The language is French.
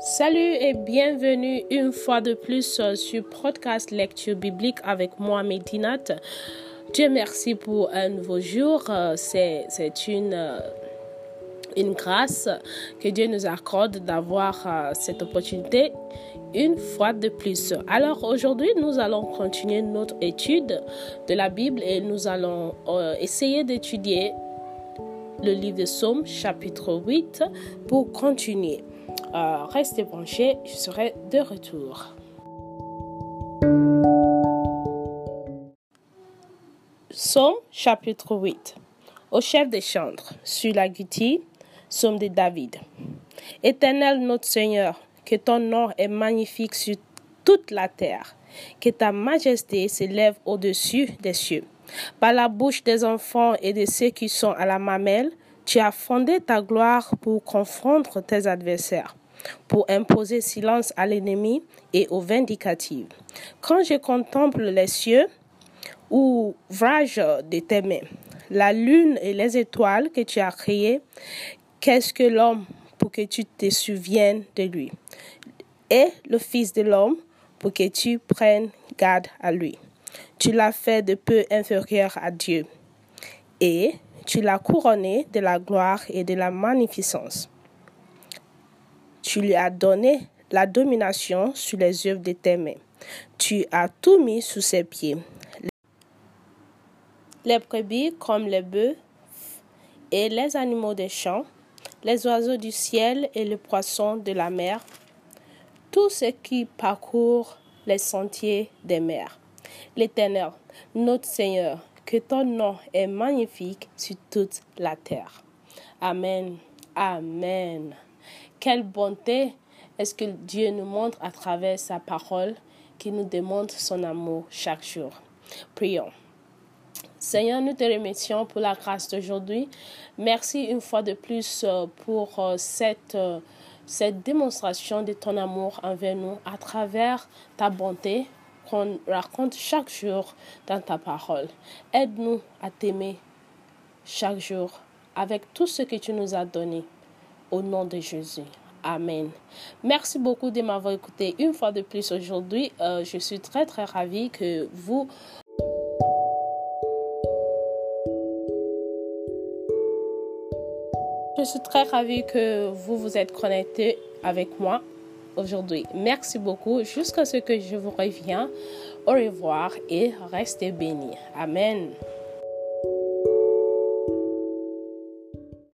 Salut et bienvenue une fois de plus sur podcast lecture biblique avec moi, Médinat. Dieu merci pour un nouveau jour. C'est, c'est une, une grâce que Dieu nous accorde d'avoir cette opportunité une fois de plus. Alors aujourd'hui, nous allons continuer notre étude de la Bible et nous allons euh, essayer d'étudier le livre de Psaume chapitre 8 pour continuer. Euh, restez branchés, je serai de retour. Psaume chapitre 8 Au chef des chantres, sur la guitare, Psaume de David. Éternel notre Seigneur, que ton nom est magnifique sur toute la terre, que ta majesté s'élève au-dessus des cieux. Par la bouche des enfants et de ceux qui sont à la mamelle, tu as fondé ta gloire pour confondre tes adversaires, pour imposer silence à l'ennemi et aux vindicatives. Quand je contemple les cieux, ouvrage de tes mains, la lune et les étoiles que tu as créées, qu'est-ce que l'homme pour que tu te souviennes de lui, et le Fils de l'homme pour que tu prennes garde à lui. Tu l'as fait de peu inférieur à Dieu, et tu l'as couronné de la gloire et de la magnificence. Tu lui as donné la domination sur les œuvres de tes mains. Tu as tout mis sous ses pieds. Les brebis comme les bœufs et les animaux des champs, les oiseaux du ciel et les poissons de la mer, tout ce qui parcourt les sentiers des mers. L'Éternel, notre Seigneur, que ton nom est magnifique sur toute la terre. Amen. Amen. Quelle bonté est-ce que Dieu nous montre à travers sa parole qui nous démontre son amour chaque jour. Prions. Seigneur, nous te remercions pour la grâce d'aujourd'hui. Merci une fois de plus euh, pour euh, cette, euh, cette démonstration de ton amour envers nous à travers ta bonté qu'on raconte chaque jour dans ta parole. Aide-nous à t'aimer chaque jour avec tout ce que tu nous as donné. Au nom de Jésus. Amen. Merci beaucoup de m'avoir écouté une fois de plus aujourd'hui. je suis très très ravie que vous Je suis très ravie que vous vous êtes connectés avec moi aujourd'hui. Merci beaucoup. Jusqu'à ce que je vous revienne. Au revoir et restez bénis. Amen.